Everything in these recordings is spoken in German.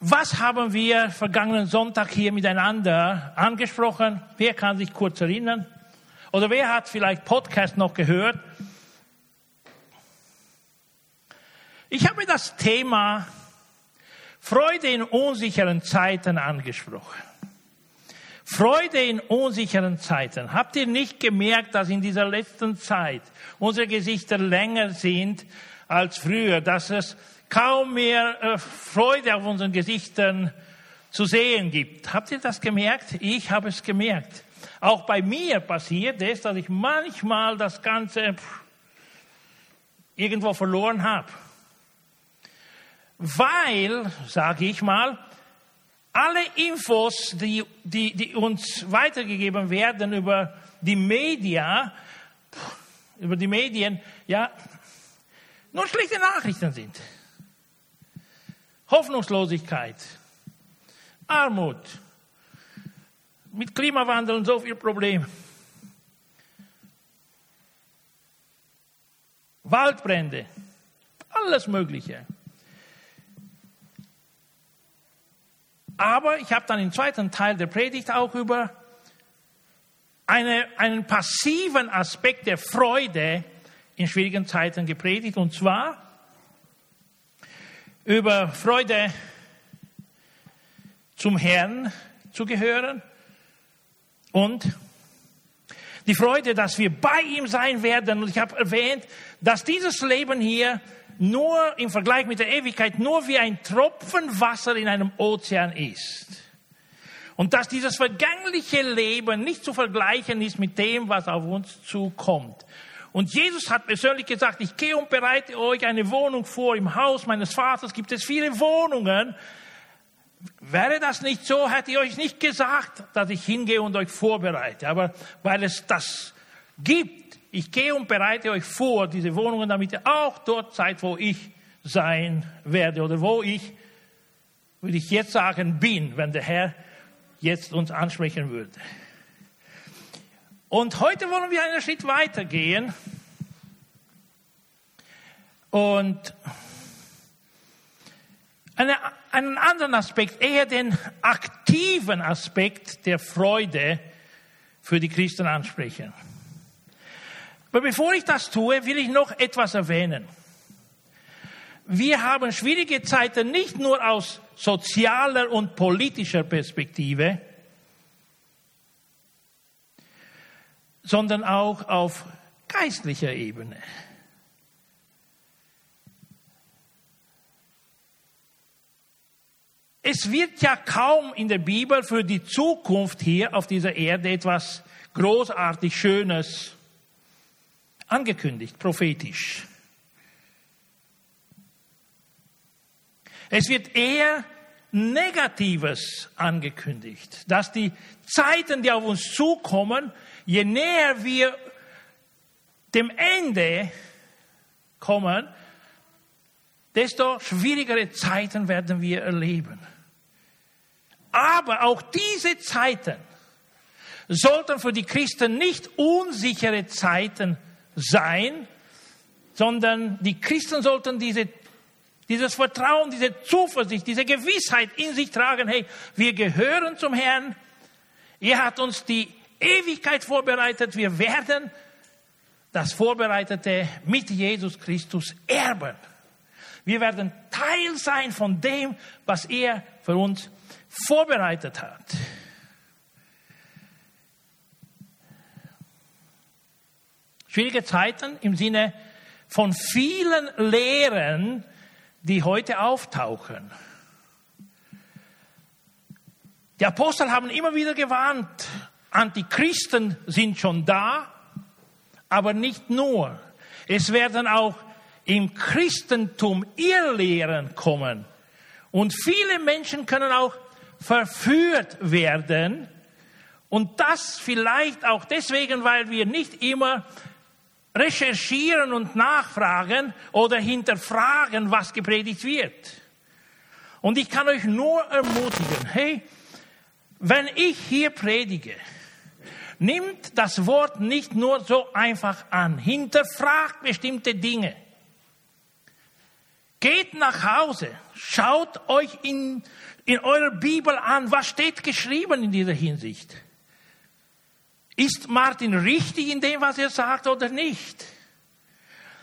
Was haben wir vergangenen Sonntag hier miteinander angesprochen? Wer kann sich kurz erinnern? Oder wer hat vielleicht Podcast noch gehört? Ich habe das Thema Freude in unsicheren Zeiten angesprochen. Freude in unsicheren Zeiten. Habt ihr nicht gemerkt, dass in dieser letzten Zeit unsere Gesichter länger sind als früher, dass es kaum mehr äh, Freude auf unseren Gesichtern zu sehen gibt. Habt ihr das gemerkt? Ich habe es gemerkt. Auch bei mir passiert es, dass ich manchmal das Ganze irgendwo verloren habe. Weil, sage ich mal, alle Infos, die, die, die uns weitergegeben werden über die Media, über die Medien, ja, nur schlechte Nachrichten sind. Hoffnungslosigkeit, Armut, mit Klimawandel und so viel Probleme. Waldbrände, alles Mögliche. Aber ich habe dann im zweiten Teil der Predigt auch über eine, einen passiven Aspekt der Freude in schwierigen Zeiten gepredigt, und zwar über Freude zum Herrn zu gehören und die Freude, dass wir bei ihm sein werden. Und ich habe erwähnt, dass dieses Leben hier nur im Vergleich mit der Ewigkeit nur wie ein Tropfen Wasser in einem Ozean ist. Und dass dieses vergängliche Leben nicht zu vergleichen ist mit dem, was auf uns zukommt. Und Jesus hat persönlich gesagt, ich gehe und bereite euch eine Wohnung vor. Im Haus meines Vaters gibt es viele Wohnungen. Wäre das nicht so, hätte ich euch nicht gesagt, dass ich hingehe und euch vorbereite. Aber weil es das gibt, ich gehe und bereite euch vor, diese Wohnungen, damit ihr auch dort seid, wo ich sein werde oder wo ich, würde ich jetzt sagen, bin, wenn der Herr jetzt uns ansprechen würde. Und heute wollen wir einen Schritt weitergehen und eine, einen anderen Aspekt, eher den aktiven Aspekt der Freude für die Christen ansprechen. Aber bevor ich das tue, will ich noch etwas erwähnen. Wir haben schwierige Zeiten nicht nur aus sozialer und politischer Perspektive, sondern auch auf geistlicher Ebene. Es wird ja kaum in der Bibel für die Zukunft hier auf dieser Erde etwas großartig Schönes angekündigt, prophetisch. Es wird eher Negatives angekündigt, dass die Zeiten, die auf uns zukommen, je näher wir dem Ende kommen, desto schwierigere Zeiten werden wir erleben. Aber auch diese Zeiten sollten für die Christen nicht unsichere Zeiten sein, sondern die Christen sollten diese, dieses Vertrauen, diese Zuversicht, diese Gewissheit in sich tragen, hey, wir gehören zum Herrn, er hat uns die Ewigkeit vorbereitet. Wir werden das Vorbereitete mit Jesus Christus erben. Wir werden Teil sein von dem, was er für uns vorbereitet hat. Schwierige Zeiten im Sinne von vielen Lehren, die heute auftauchen. Die Apostel haben immer wieder gewarnt, Antichristen sind schon da, aber nicht nur. Es werden auch im Christentum Irrlehren kommen. Und viele Menschen können auch verführt werden. Und das vielleicht auch deswegen, weil wir nicht immer recherchieren und nachfragen oder hinterfragen, was gepredigt wird. Und ich kann euch nur ermutigen, hey, wenn ich hier predige, Nimmt das Wort nicht nur so einfach an. Hinterfragt bestimmte Dinge. Geht nach Hause, Schaut euch in, in eurer Bibel an, was steht geschrieben in dieser Hinsicht. Ist Martin richtig in dem, was er sagt oder nicht?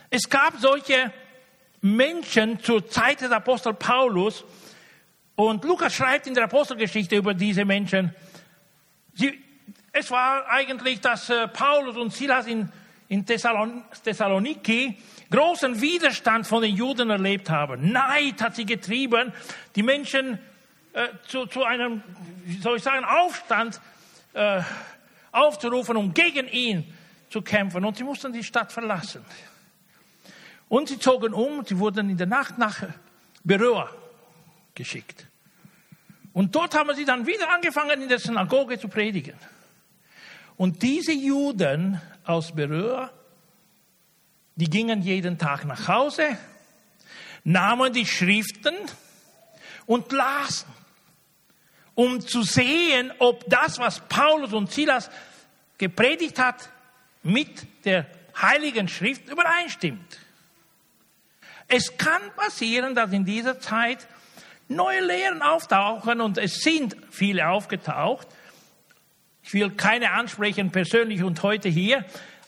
Es gab solche Menschen zur Zeit des Apostel Paulus und Lukas schreibt in der Apostelgeschichte über diese Menschen. Sie, es war eigentlich, dass äh, Paulus und Silas in, in Thessalon, Thessaloniki großen Widerstand von den Juden erlebt haben. Neid hat sie getrieben, die Menschen äh, zu, zu einem, wie soll ich sagen, Aufstand äh, aufzurufen, um gegen ihn zu kämpfen. Und sie mussten die Stadt verlassen. Und sie zogen um, sie wurden in der Nacht nach Beröa geschickt. Und dort haben sie dann wieder angefangen, in der Synagoge zu predigen. Und diese Juden aus Beröa, die gingen jeden Tag nach Hause, nahmen die Schriften und lasen, um zu sehen, ob das, was Paulus und Silas gepredigt hat, mit der Heiligen Schrift übereinstimmt. Es kann passieren, dass in dieser Zeit neue Lehren auftauchen und es sind viele aufgetaucht. Ich will keine ansprechen persönlich und heute hier,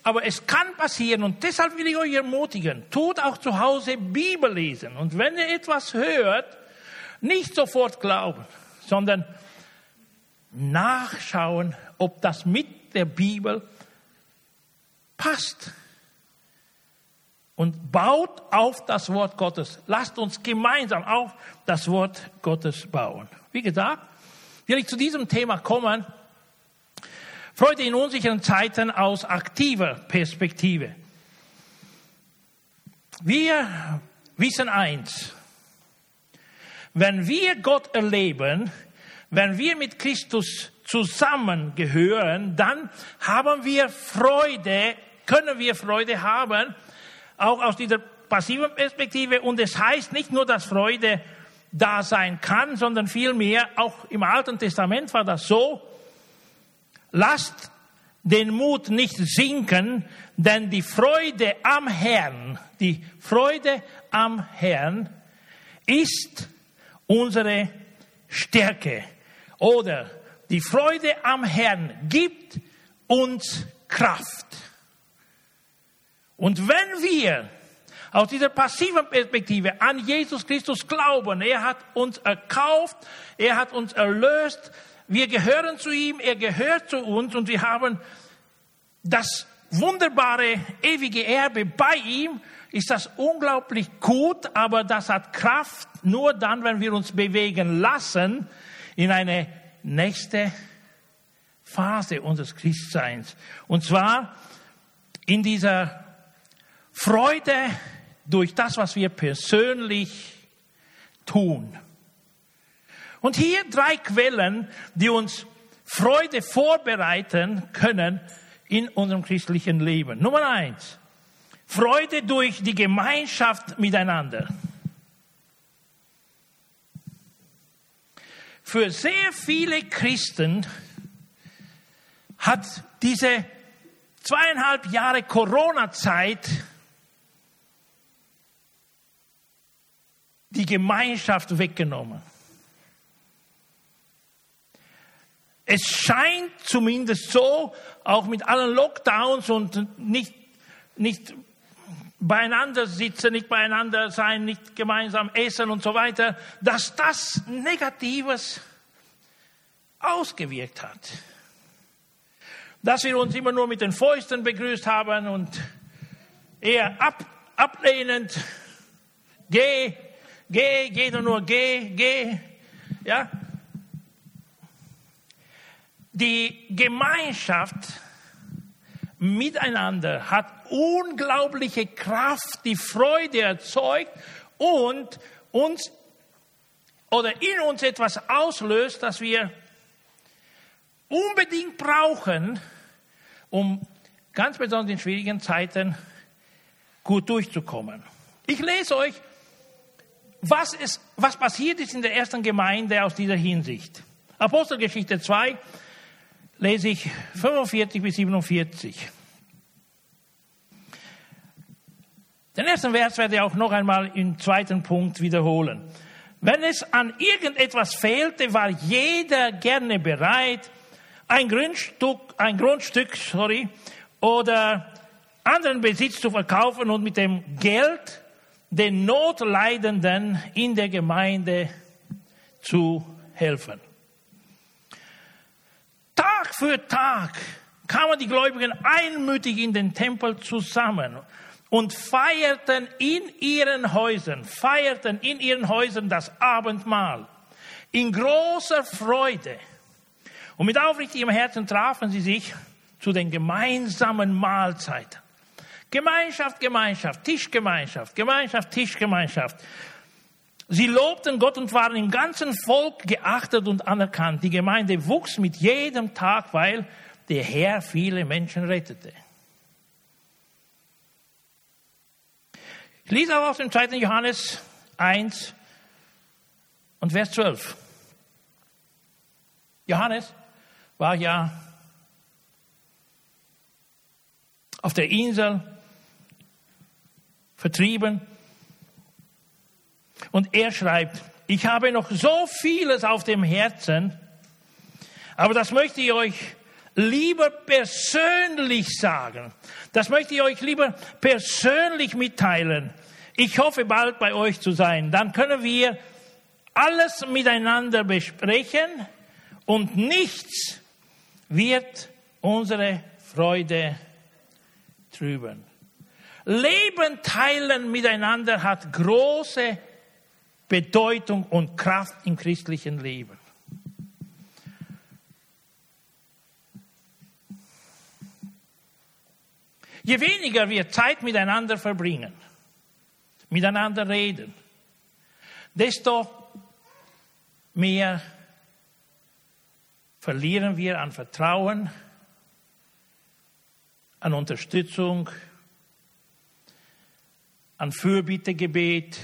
aber es kann passieren und deshalb will ich euch ermutigen, tut auch zu Hause Bibel lesen und wenn ihr etwas hört, nicht sofort glauben, sondern nachschauen, ob das mit der Bibel passt und baut auf das Wort Gottes. Lasst uns gemeinsam auf das Wort Gottes bauen. Wie gesagt, will ich zu diesem Thema kommen. Freude in unsicheren Zeiten aus aktiver Perspektive. Wir wissen eins. Wenn wir Gott erleben, wenn wir mit Christus zusammengehören, dann haben wir Freude, können wir Freude haben, auch aus dieser passiven Perspektive. Und es heißt nicht nur, dass Freude da sein kann, sondern vielmehr, auch im Alten Testament war das so, lasst den Mut nicht sinken, denn die Freude am Herrn, die Freude am Herrn ist unsere Stärke. Oder die Freude am Herrn gibt uns Kraft. Und wenn wir aus dieser passiven Perspektive an Jesus Christus glauben, er hat uns erkauft, er hat uns erlöst, wir gehören zu ihm, er gehört zu uns und wir haben das wunderbare ewige Erbe bei ihm, ist das unglaublich gut, aber das hat Kraft nur dann, wenn wir uns bewegen lassen in eine nächste Phase unseres Christseins. Und zwar in dieser Freude durch das, was wir persönlich tun. Und hier drei Quellen, die uns Freude vorbereiten können in unserem christlichen Leben. Nummer eins, Freude durch die Gemeinschaft miteinander. Für sehr viele Christen hat diese zweieinhalb Jahre Corona-Zeit die Gemeinschaft weggenommen. Es scheint zumindest so, auch mit allen Lockdowns und nicht, nicht beieinander sitzen, nicht beieinander sein, nicht gemeinsam essen und so weiter, dass das Negatives ausgewirkt hat. Dass wir uns immer nur mit den Fäusten begrüßt haben und eher ab, ablehnend, geh, geh, du nur, geh, geh. Ja? Die Gemeinschaft miteinander hat unglaubliche Kraft, die Freude erzeugt und uns oder in uns etwas auslöst, das wir unbedingt brauchen, um ganz besonders in schwierigen Zeiten gut durchzukommen. Ich lese euch was, ist, was passiert ist in der ersten Gemeinde aus dieser Hinsicht. Apostelgeschichte 2 lese ich 45 bis 47. Den ersten Vers werde ich auch noch einmal im zweiten Punkt wiederholen. Wenn es an irgendetwas fehlte, war jeder gerne bereit, ein Grundstück, ein Grundstück, sorry, oder anderen Besitz zu verkaufen und mit dem Geld den Notleidenden in der Gemeinde zu helfen. Tag für Tag kamen die Gläubigen einmütig in den Tempel zusammen und feierten in ihren Häusern, feierten in ihren Häusern das Abendmahl in großer Freude. Und mit aufrichtigem Herzen trafen sie sich zu den gemeinsamen Mahlzeiten. Gemeinschaft, Gemeinschaft, Tischgemeinschaft, Gemeinschaft, Tischgemeinschaft. Sie lobten Gott und waren im ganzen Volk geachtet und anerkannt. Die Gemeinde wuchs mit jedem Tag, weil der Herr viele Menschen rettete. Ich lese auch aus dem 2. Johannes 1 und Vers 12. Johannes war ja auf der Insel vertrieben. Und er schreibt, ich habe noch so vieles auf dem Herzen, aber das möchte ich euch lieber persönlich sagen. Das möchte ich euch lieber persönlich mitteilen. Ich hoffe bald bei euch zu sein. Dann können wir alles miteinander besprechen und nichts wird unsere Freude trüben. Leben teilen miteinander hat große Bedeutung und Kraft im christlichen Leben. Je weniger wir Zeit miteinander verbringen, miteinander reden, desto mehr verlieren wir an Vertrauen, an Unterstützung, an Fürbittegebet,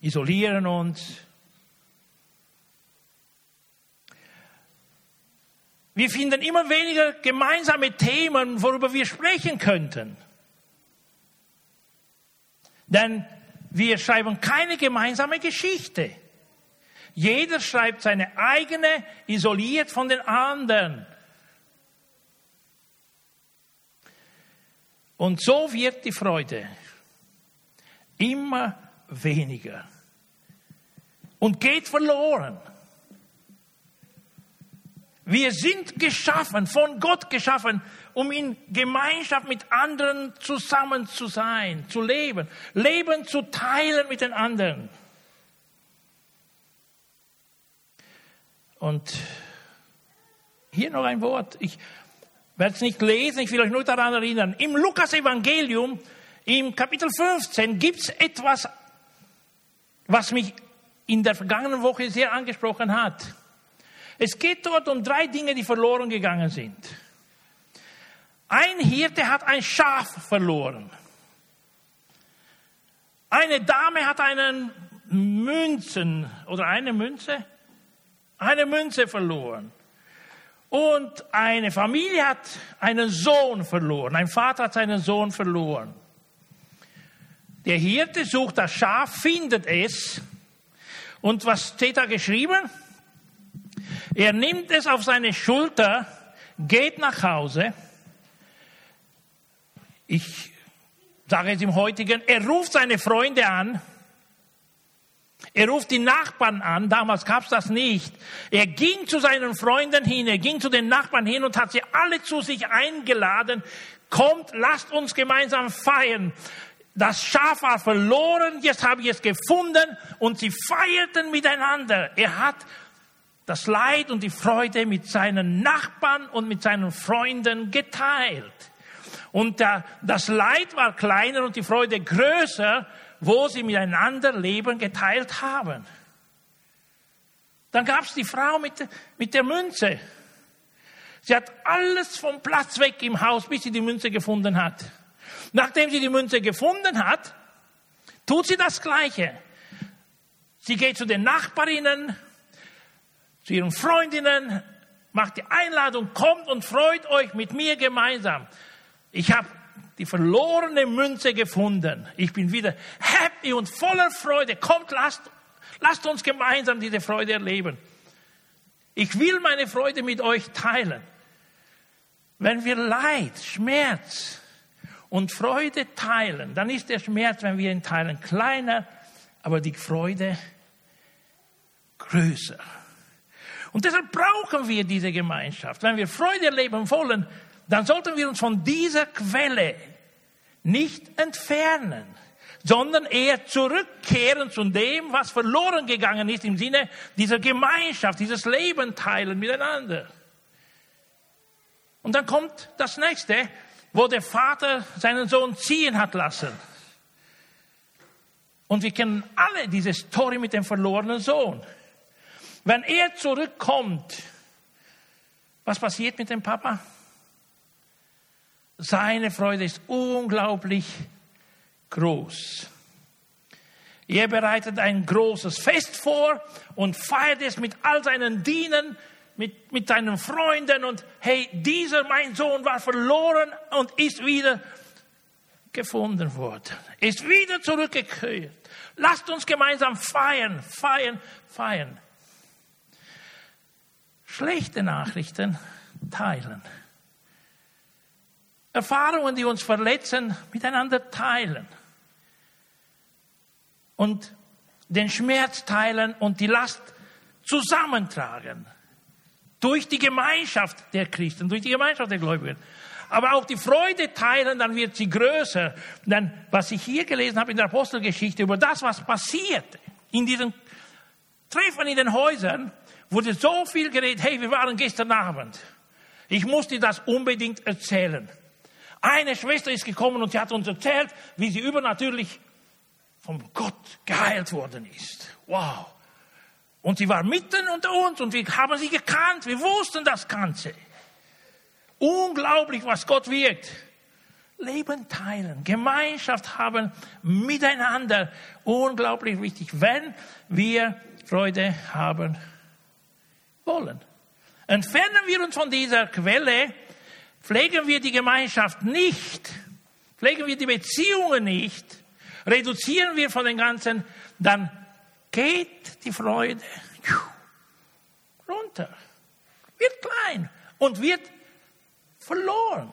isolieren uns. Wir finden immer weniger gemeinsame Themen, worüber wir sprechen könnten. Denn wir schreiben keine gemeinsame Geschichte. Jeder schreibt seine eigene, isoliert von den anderen. Und so wird die Freude immer weniger und geht verloren. Wir sind geschaffen, von Gott geschaffen, um in Gemeinschaft mit anderen zusammen zu sein, zu leben, Leben zu teilen mit den anderen. Und hier noch ein Wort. Ich werde es nicht lesen, ich will euch nur daran erinnern. Im Lukas-Evangelium, im Kapitel 15, gibt es etwas, was mich in der vergangenen Woche sehr angesprochen hat. Es geht dort um drei Dinge, die verloren gegangen sind. Ein Hirte hat ein Schaf verloren. Eine Dame hat einen Münzen oder eine Münze, eine Münze verloren. Und eine Familie hat einen Sohn verloren. Ein Vater hat seinen Sohn verloren. Der Hirte sucht das Schaf, findet es. Und was steht da geschrieben? Er nimmt es auf seine Schulter, geht nach Hause. Ich sage es im heutigen, er ruft seine Freunde an er ruft die Nachbarn an, damals gab es das nicht. Er ging zu seinen Freunden hin, er ging zu den Nachbarn hin und hat sie alle zu sich eingeladen. Kommt, lasst uns gemeinsam feiern. Das Schaf war verloren, jetzt habe ich es gefunden und sie feierten miteinander. Er hat das Leid und die Freude mit seinen Nachbarn und mit seinen Freunden geteilt. Und das Leid war kleiner und die Freude größer, wo sie miteinander Leben geteilt haben. Dann gab es die Frau mit, mit der Münze. Sie hat alles vom Platz weg im Haus, bis sie die Münze gefunden hat. Nachdem sie die Münze gefunden hat, tut sie das Gleiche. Sie geht zu den Nachbarinnen, zu ihren Freundinnen, macht die Einladung, kommt und freut euch mit mir gemeinsam. Ich habe die verlorene Münze gefunden. Ich bin wieder happy und voller Freude. Kommt, lasst Lasst uns gemeinsam diese Freude erleben. Ich will meine Freude mit euch teilen. Wenn wir Leid, Schmerz und Freude teilen, dann ist der Schmerz, wenn wir ihn teilen, kleiner, aber die Freude größer. Und deshalb brauchen wir diese Gemeinschaft. Wenn wir Freude erleben wollen, dann sollten wir uns von dieser Quelle nicht entfernen, sondern eher zurückkehren zu dem, was verloren gegangen ist im Sinne dieser Gemeinschaft, dieses Leben teilen miteinander. Und dann kommt das nächste, wo der Vater seinen Sohn ziehen hat lassen. Und wir kennen alle diese Story mit dem verlorenen Sohn. Wenn er zurückkommt, was passiert mit dem Papa? Seine Freude ist unglaublich groß. Er bereitet ein großes Fest vor und feiert es mit all seinen Dienern, mit, mit seinen Freunden und hey, dieser mein Sohn war verloren und ist wieder gefunden worden, ist wieder zurückgekehrt. Lasst uns gemeinsam feiern, feiern, feiern schlechte Nachrichten teilen. Erfahrungen, die uns verletzen, miteinander teilen. Und den Schmerz teilen und die Last zusammentragen. Durch die Gemeinschaft der Christen, durch die Gemeinschaft der Gläubigen. Aber auch die Freude teilen, dann wird sie größer. Denn was ich hier gelesen habe in der Apostelgeschichte über das, was passierte in diesen Treffen in den Häusern, wurde so viel geredet, hey, wir waren gestern Abend. Ich muss dir das unbedingt erzählen. Eine Schwester ist gekommen und sie hat uns erzählt, wie sie übernatürlich vom Gott geheilt worden ist. Wow. Und sie war mitten unter uns und wir haben sie gekannt. Wir wussten das Ganze. Unglaublich, was Gott wirkt. Leben teilen, Gemeinschaft haben miteinander. Unglaublich wichtig, wenn wir Freude haben wollen. Entfernen wir uns von dieser Quelle, pflegen wir die Gemeinschaft nicht, pflegen wir die Beziehungen nicht, reduzieren wir von den Ganzen, dann geht die Freude runter, wird klein und wird verloren.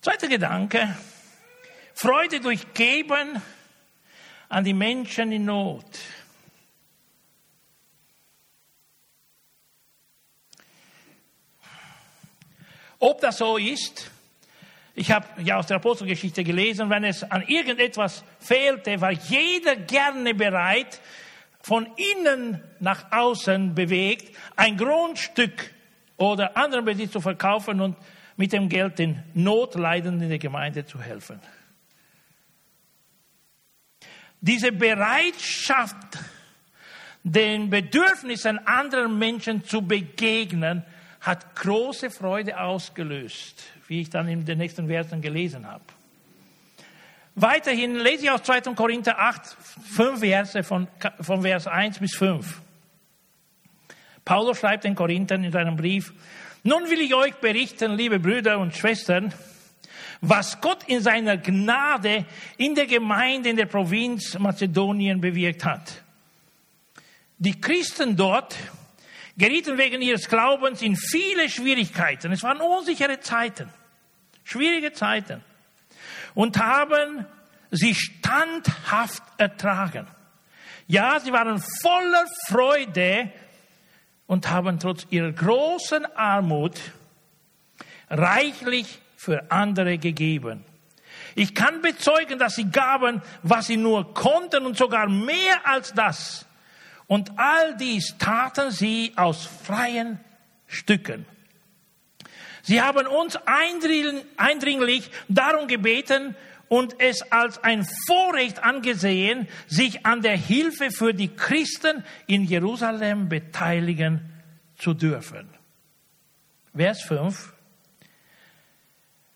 Zweiter Gedanke, Freude durch Geben an die Menschen in Not. Ob das so ist, ich habe ja aus der Apostelgeschichte gelesen, wenn es an irgendetwas fehlte, war jeder gerne bereit, von innen nach außen bewegt, ein Grundstück oder anderen Besitz zu verkaufen und mit dem Geld den Notleidenden in der Gemeinde zu helfen. Diese Bereitschaft, den Bedürfnissen anderer Menschen zu begegnen, hat große Freude ausgelöst, wie ich dann in den nächsten Versen gelesen habe. Weiterhin lese ich aus 2. Korinther 8, fünf Verse von, von Vers 1 bis 5. Paulus schreibt den Korinthern in seinem Brief, nun will ich euch berichten, liebe Brüder und Schwestern, was Gott in seiner Gnade in der Gemeinde in der Provinz Mazedonien bewirkt hat. Die Christen dort gerieten wegen ihres Glaubens in viele Schwierigkeiten. Es waren unsichere Zeiten, schwierige Zeiten. Und haben sie standhaft ertragen. Ja, sie waren voller Freude und haben trotz ihrer großen Armut reichlich für andere gegeben. Ich kann bezeugen, dass sie gaben, was sie nur konnten und sogar mehr als das. Und all dies taten sie aus freien Stücken. Sie haben uns eindringlich darum gebeten und es als ein Vorrecht angesehen, sich an der Hilfe für die Christen in Jerusalem beteiligen zu dürfen. Vers 5.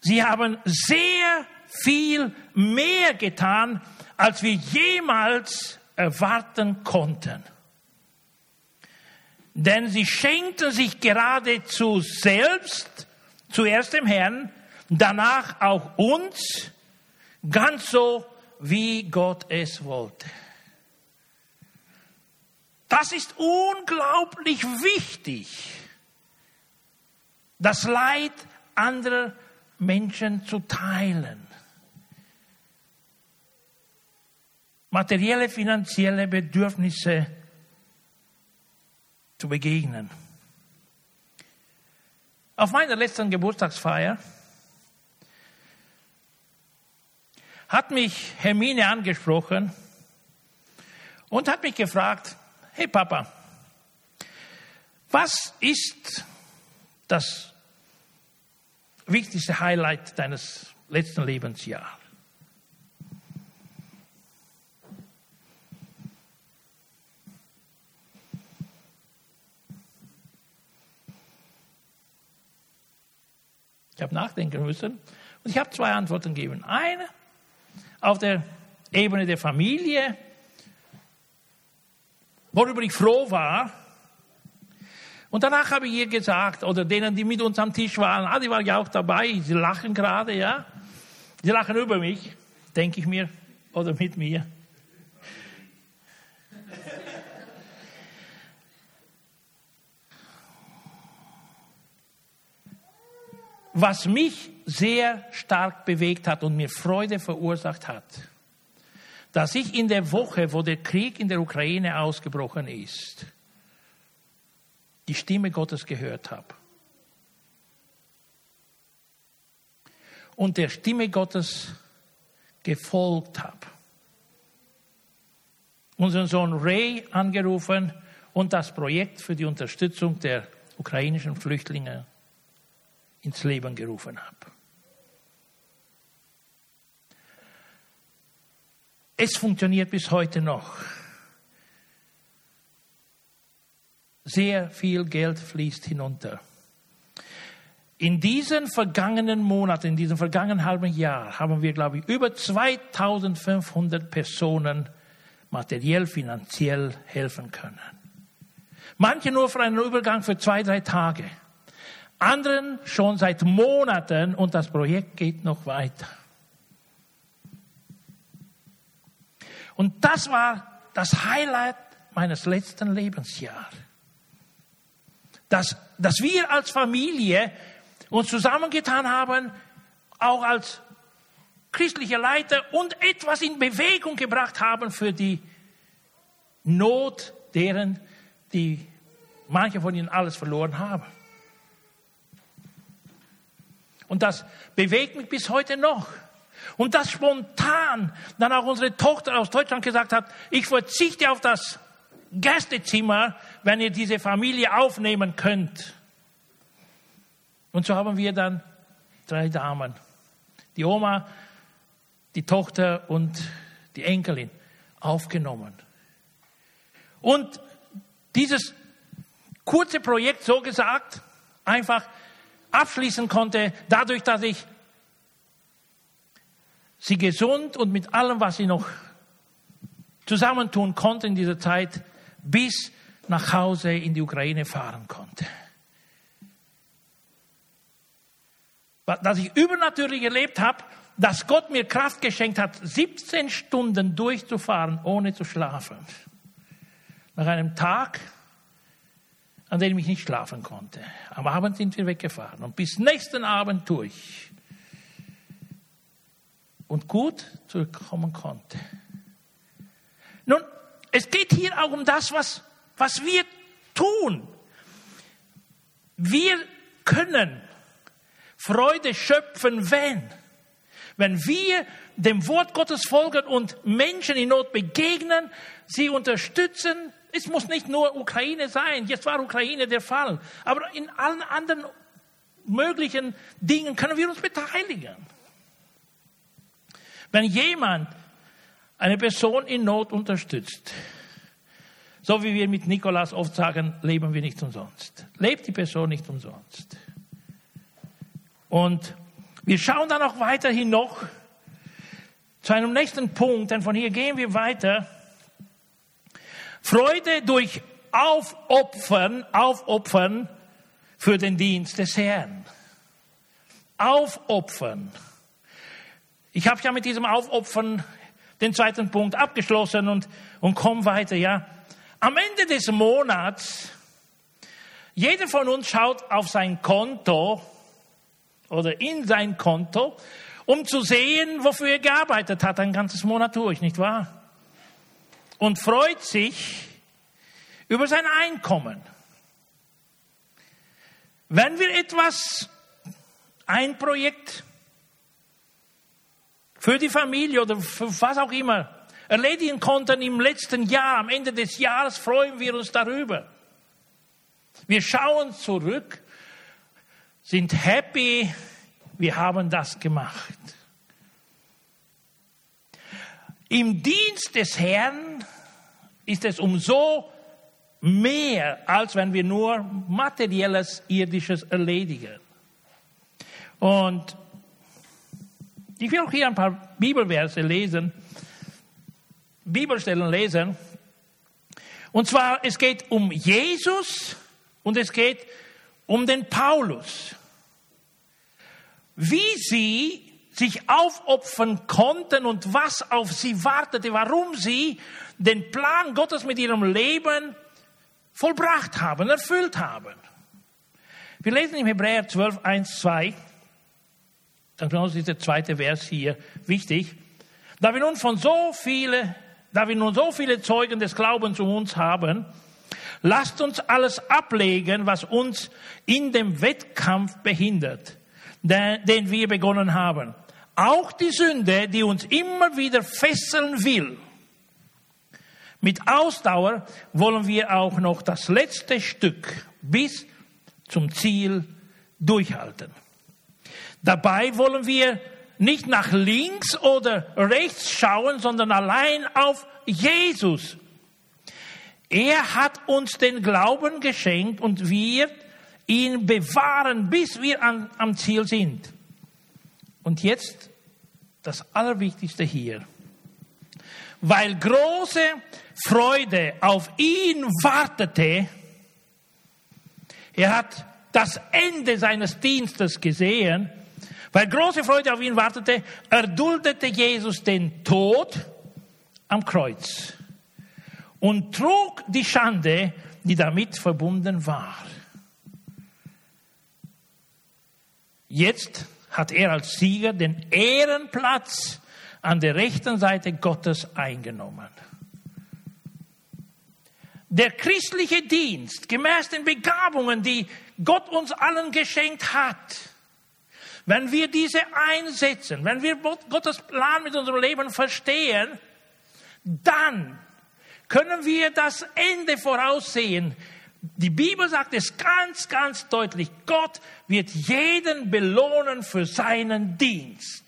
Sie haben sehr viel mehr getan, als wir jemals erwarten konnten denn sie schenkten sich geradezu selbst, zuerst dem Herrn, danach auch uns, ganz so, wie Gott es wollte. Das ist unglaublich wichtig, das Leid anderer Menschen zu teilen. Materielle, finanzielle Bedürfnisse zu begegnen. Auf meiner letzten Geburtstagsfeier hat mich Hermine angesprochen und hat mich gefragt, hey Papa, was ist das wichtigste Highlight deines letzten Lebensjahres? Ich habe nachdenken müssen und ich habe zwei Antworten gegeben. Eine auf der Ebene der Familie, worüber ich froh war. Und danach habe ich ihr gesagt, oder denen, die mit uns am Tisch waren, ah, die waren ja auch dabei, sie lachen gerade, ja. Sie lachen über mich, denke ich mir, oder mit mir. Was mich sehr stark bewegt hat und mir Freude verursacht hat, dass ich in der Woche, wo der Krieg in der Ukraine ausgebrochen ist, die Stimme Gottes gehört habe. Und der Stimme Gottes gefolgt habe. Unseren Sohn Ray angerufen und das Projekt für die Unterstützung der ukrainischen Flüchtlinge ins Leben gerufen habe. Es funktioniert bis heute noch. Sehr viel Geld fließt hinunter. In diesen vergangenen Monaten, in diesem vergangenen halben Jahr haben wir, glaube ich, über 2500 Personen materiell, finanziell helfen können. Manche nur für einen Übergang für zwei, drei Tage anderen schon seit Monaten und das Projekt geht noch weiter. Und das war das Highlight meines letzten Lebensjahres. Dass, dass wir als Familie uns zusammengetan haben, auch als christliche Leiter und etwas in Bewegung gebracht haben für die Not deren, die manche von ihnen alles verloren haben. Und das bewegt mich bis heute noch. Und das spontan dann auch unsere Tochter aus Deutschland gesagt hat, ich verzichte auf das Gästezimmer, wenn ihr diese Familie aufnehmen könnt. Und so haben wir dann drei Damen. Die Oma, die Tochter und die Enkelin aufgenommen. Und dieses kurze Projekt, so gesagt, einfach abschließen konnte, dadurch, dass ich sie gesund und mit allem, was sie noch zusammentun konnte in dieser Zeit, bis nach Hause in die Ukraine fahren konnte. Dass ich übernatürlich erlebt habe, dass Gott mir Kraft geschenkt hat, 17 Stunden durchzufahren, ohne zu schlafen. Nach einem Tag, an dem ich nicht schlafen konnte. Am Abend sind wir weggefahren und bis nächsten Abend durch. Und gut zurückkommen konnte. Nun, es geht hier auch um das, was, was wir tun. Wir können Freude schöpfen, wenn, wenn wir dem Wort Gottes folgen und Menschen in Not begegnen, sie unterstützen, es muss nicht nur Ukraine sein, jetzt war Ukraine der Fall, aber in allen anderen möglichen Dingen können wir uns beteiligen. Wenn jemand eine Person in Not unterstützt, so wie wir mit Nikolas oft sagen, leben wir nicht umsonst. Lebt die Person nicht umsonst. Und wir schauen dann auch weiterhin noch zu einem nächsten Punkt, denn von hier gehen wir weiter Freude durch Aufopfern, Aufopfern für den Dienst des Herrn. Aufopfern. Ich habe ja mit diesem Aufopfern den zweiten Punkt abgeschlossen und, und komme weiter, ja. Am Ende des Monats, jeder von uns schaut auf sein Konto oder in sein Konto, um zu sehen, wofür er gearbeitet hat, ein ganzes Monat durch, nicht wahr? Und freut sich über sein Einkommen. Wenn wir etwas, ein Projekt für die Familie oder für was auch immer erledigen konnten im letzten Jahr, am Ende des Jahres freuen wir uns darüber. Wir schauen zurück, sind happy, wir haben das gemacht. Im Dienst des Herrn ist es umso mehr, als wenn wir nur materielles, irdisches erledigen. Und ich will auch hier ein paar Bibelverse lesen, Bibelstellen lesen. Und zwar, es geht um Jesus und es geht um den Paulus. Wie sie sich aufopfern konnten und was auf sie wartete, warum sie den Plan Gottes mit ihrem Leben vollbracht haben, erfüllt haben. Wir lesen im Hebräer 12, 1, 2. Dann ist der zweite Vers hier wichtig. Da wir nun von so viele, da wir nun so viele Zeugen des Glaubens um uns haben, lasst uns alles ablegen, was uns in dem Wettkampf behindert, den wir begonnen haben. Auch die Sünde, die uns immer wieder fesseln will. Mit Ausdauer wollen wir auch noch das letzte Stück bis zum Ziel durchhalten. Dabei wollen wir nicht nach links oder rechts schauen, sondern allein auf Jesus. Er hat uns den Glauben geschenkt und wir ihn bewahren, bis wir an, am Ziel sind. Und jetzt das Allerwichtigste hier. Weil große Freude auf ihn wartete, er hat das Ende seines Dienstes gesehen, weil große Freude auf ihn wartete, erduldete Jesus den Tod am Kreuz und trug die Schande, die damit verbunden war. Jetzt hat er als Sieger den Ehrenplatz an der rechten Seite Gottes eingenommen. Der christliche Dienst, gemäß den Begabungen, die Gott uns allen geschenkt hat, wenn wir diese einsetzen, wenn wir Gottes Plan mit unserem Leben verstehen, dann können wir das Ende voraussehen. Die Bibel sagt es ganz, ganz deutlich. Gott wird jeden belohnen für seinen Dienst.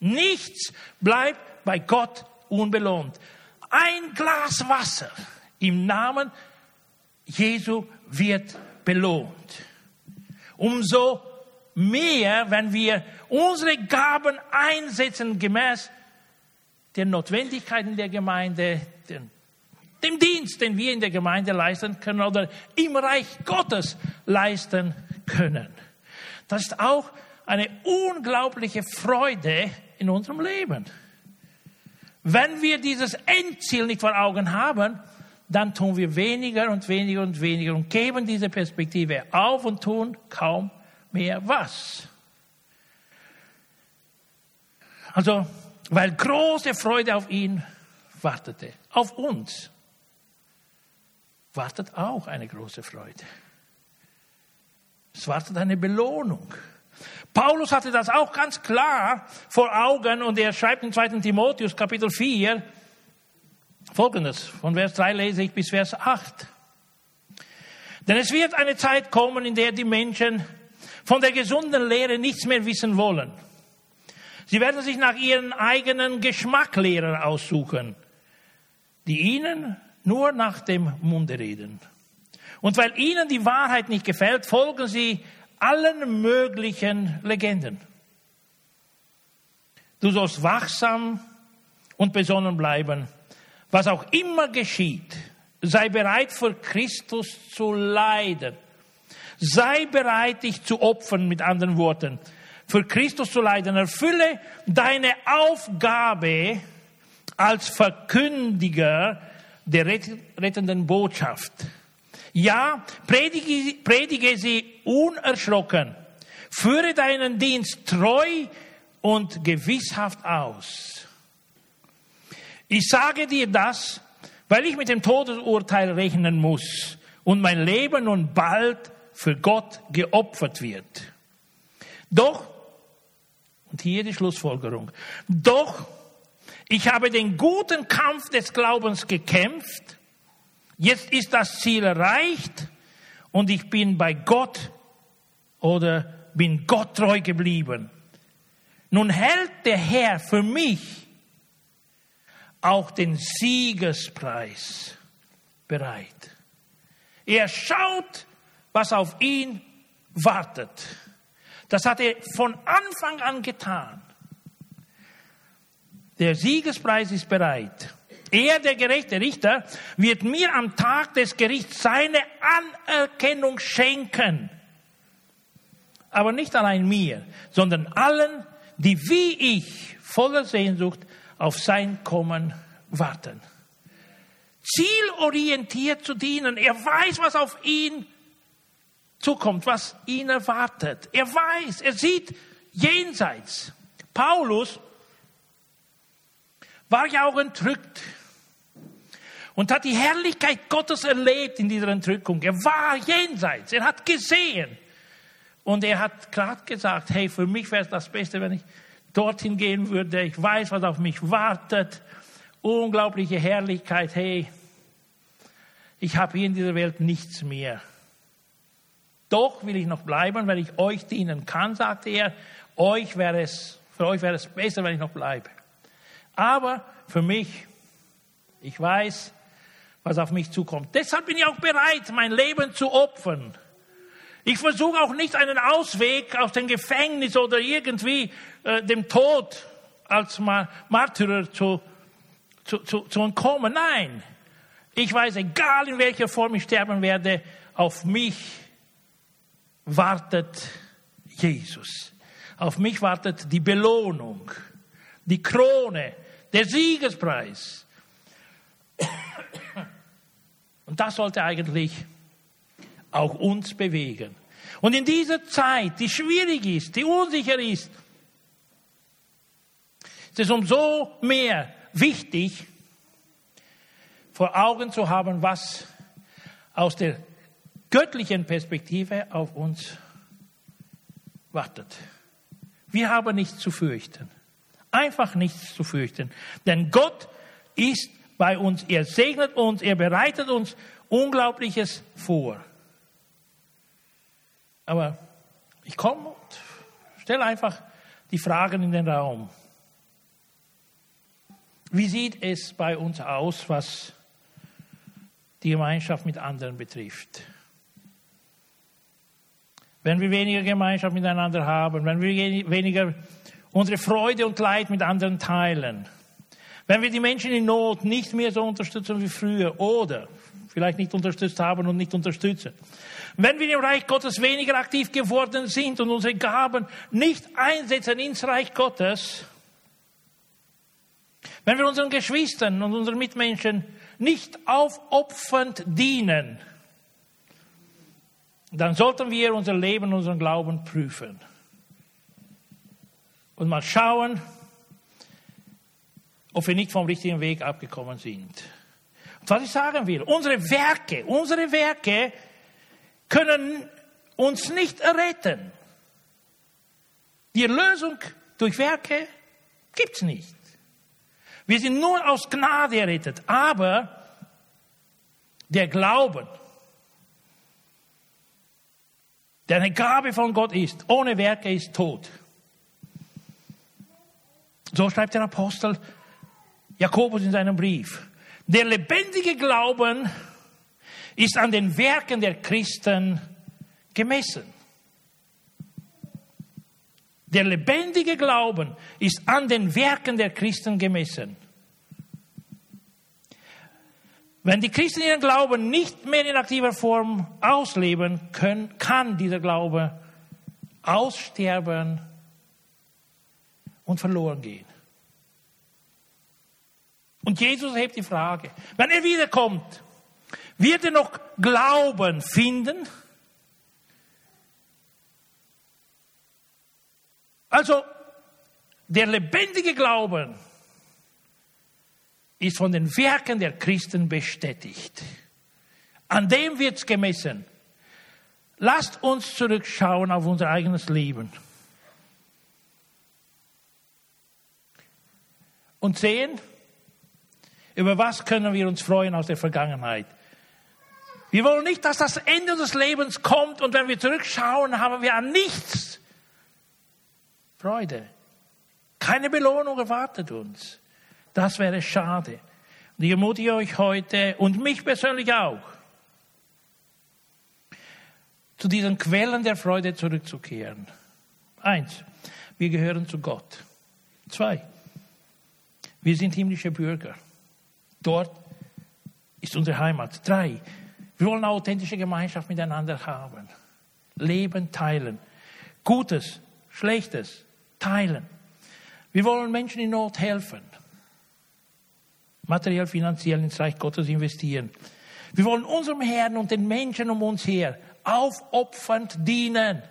Nichts bleibt bei Gott unbelohnt. Ein Glas Wasser im Namen Jesu wird belohnt. Umso mehr, wenn wir unsere Gaben einsetzen gemäß den Notwendigkeiten der Gemeinde, den, dem Dienst, den wir in der Gemeinde leisten können oder im Reich Gottes leisten können. Das ist auch eine unglaubliche Freude in unserem Leben. Wenn wir dieses Endziel nicht vor Augen haben, dann tun wir weniger und weniger und weniger und geben diese Perspektive auf und tun kaum mehr was. Also, weil große Freude auf ihn wartete, auf uns wartet auch eine große Freude. Es wartet eine Belohnung. Paulus hatte das auch ganz klar vor Augen und er schreibt in 2. Timotheus Kapitel 4, Folgendes, von Vers 3 lese ich bis Vers 8. Denn es wird eine Zeit kommen, in der die Menschen von der gesunden Lehre nichts mehr wissen wollen. Sie werden sich nach ihren eigenen Geschmacklehrer aussuchen, die ihnen nur nach dem Munde reden. Und weil ihnen die Wahrheit nicht gefällt, folgen sie allen möglichen Legenden. Du sollst wachsam und besonnen bleiben was auch immer geschieht, sei bereit für Christus zu leiden. Sei bereit, dich zu opfern, mit anderen Worten. Für Christus zu leiden. Erfülle deine Aufgabe als Verkündiger der rettenden Botschaft. Ja, predige, predige sie unerschrocken. Führe deinen Dienst treu und gewisshaft aus. Ich sage dir das, weil ich mit dem Todesurteil rechnen muss und mein Leben nun bald für Gott geopfert wird. Doch, und hier die Schlussfolgerung, doch, ich habe den guten Kampf des Glaubens gekämpft, jetzt ist das Ziel erreicht und ich bin bei Gott oder bin Gott treu geblieben. Nun hält der Herr für mich auch den Siegespreis bereit. Er schaut, was auf ihn wartet. Das hat er von Anfang an getan. Der Siegespreis ist bereit. Er, der gerechte Richter, wird mir am Tag des Gerichts seine Anerkennung schenken. Aber nicht allein mir, sondern allen, die wie ich voller Sehnsucht auf sein Kommen warten. Zielorientiert zu dienen. Er weiß, was auf ihn zukommt, was ihn erwartet. Er weiß, er sieht jenseits. Paulus war ja auch entrückt und hat die Herrlichkeit Gottes erlebt in dieser Entrückung. Er war jenseits, er hat gesehen. Und er hat gerade gesagt, hey, für mich wäre es das Beste, wenn ich dorthin gehen würde. Ich weiß, was auf mich wartet. Unglaubliche Herrlichkeit. Hey, ich habe hier in dieser Welt nichts mehr. Doch will ich noch bleiben, weil ich euch dienen kann, sagte er. Euch wäre es, für euch wäre es besser, wenn ich noch bleibe. Aber für mich, ich weiß, was auf mich zukommt. Deshalb bin ich auch bereit, mein Leben zu opfern. Ich versuche auch nicht einen Ausweg aus dem Gefängnis oder irgendwie äh, dem Tod als Märtyrer zu, zu, zu, zu entkommen. Nein, ich weiß, egal in welcher Form ich sterben werde, auf mich wartet Jesus. Auf mich wartet die Belohnung, die Krone, der Siegespreis. Und das sollte eigentlich auch uns bewegen. Und in dieser Zeit, die schwierig ist, die unsicher ist, ist es umso mehr wichtig, vor Augen zu haben, was aus der göttlichen Perspektive auf uns wartet. Wir haben nichts zu fürchten. Einfach nichts zu fürchten. Denn Gott ist bei uns. Er segnet uns. Er bereitet uns Unglaubliches vor. Aber ich komme und stelle einfach die Fragen in den Raum. Wie sieht es bei uns aus, was die Gemeinschaft mit anderen betrifft? Wenn wir weniger Gemeinschaft miteinander haben, wenn wir weniger unsere Freude und Leid mit anderen teilen, wenn wir die Menschen in Not nicht mehr so unterstützen wie früher oder vielleicht nicht unterstützt haben und nicht unterstützen, wenn wir im Reich Gottes weniger aktiv geworden sind und unsere Gaben nicht einsetzen ins Reich Gottes, wenn wir unseren Geschwistern und unseren Mitmenschen nicht aufopfernd dienen, dann sollten wir unser Leben, unseren Glauben prüfen. Und mal schauen, ob wir nicht vom richtigen Weg abgekommen sind. Und was ich sagen will, unsere Werke, unsere Werke können uns nicht erretten. Die Erlösung durch Werke gibt es nicht. Wir sind nur aus Gnade errettet, aber der Glauben, der eine Gabe von Gott ist, ohne Werke ist tot. So schreibt der Apostel Jakobus in seinem Brief. Der lebendige Glauben ist an den Werken der Christen gemessen. Der lebendige Glauben ist an den Werken der Christen gemessen. Wenn die Christen ihren Glauben nicht mehr in aktiver Form ausleben können, kann dieser Glaube aussterben und verloren gehen. Und Jesus hebt die Frage, wenn er wiederkommt, wird er noch Glauben finden? Also, der lebendige Glauben ist von den Werken der Christen bestätigt. An dem wird es gemessen. Lasst uns zurückschauen auf unser eigenes Leben. Und sehen, über was können wir uns freuen aus der Vergangenheit. Wir wollen nicht, dass das Ende des Lebens kommt und wenn wir zurückschauen, haben wir an nichts Freude. Keine Belohnung erwartet uns. Das wäre schade. Und ich ermutige euch heute und mich persönlich auch, zu diesen Quellen der Freude zurückzukehren. Eins, wir gehören zu Gott. Zwei, wir sind himmlische Bürger. Dort ist unsere Heimat. Drei, wir wollen eine authentische Gemeinschaft miteinander haben. Leben teilen. Gutes, Schlechtes teilen. Wir wollen Menschen in Not helfen. Materiell, finanziell ins Reich Gottes investieren. Wir wollen unserem Herrn und den Menschen um uns her aufopfernd dienen.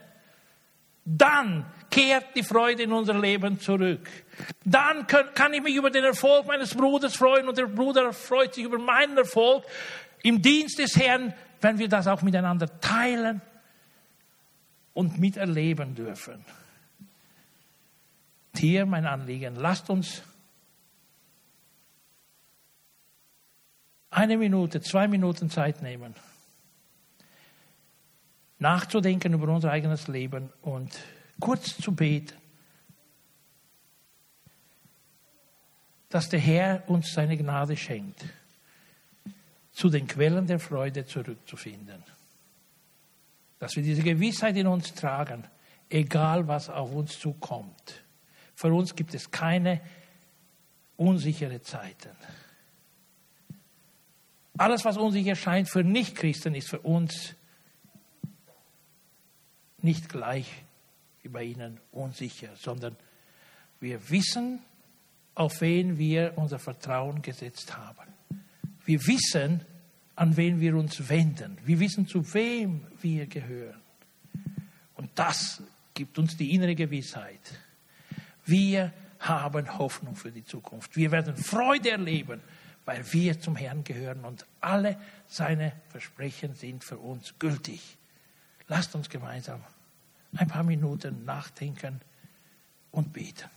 Dann kehrt die Freude in unser Leben zurück. Dann kann ich mich über den Erfolg meines Bruders freuen und der Bruder freut sich über meinen Erfolg im Dienst des Herrn, wenn wir das auch miteinander teilen und miterleben dürfen. Hier mein Anliegen, lasst uns eine Minute, zwei Minuten Zeit nehmen, nachzudenken über unser eigenes Leben und kurz zu beten, dass der Herr uns seine Gnade schenkt, zu den Quellen der Freude zurückzufinden. Dass wir diese Gewissheit in uns tragen, egal was auf uns zukommt. Für uns gibt es keine unsichere Zeiten. Alles, was unsicher scheint für Nichtchristen, ist für uns nicht gleich bei ihnen unsicher, sondern wir wissen, auf wen wir unser Vertrauen gesetzt haben. Wir wissen, an wen wir uns wenden. Wir wissen, zu wem wir gehören. Und das gibt uns die innere Gewissheit. Wir haben Hoffnung für die Zukunft. Wir werden Freude erleben, weil wir zum Herrn gehören und alle seine Versprechen sind für uns gültig. Lasst uns gemeinsam ein paar Minuten nachdenken und beten.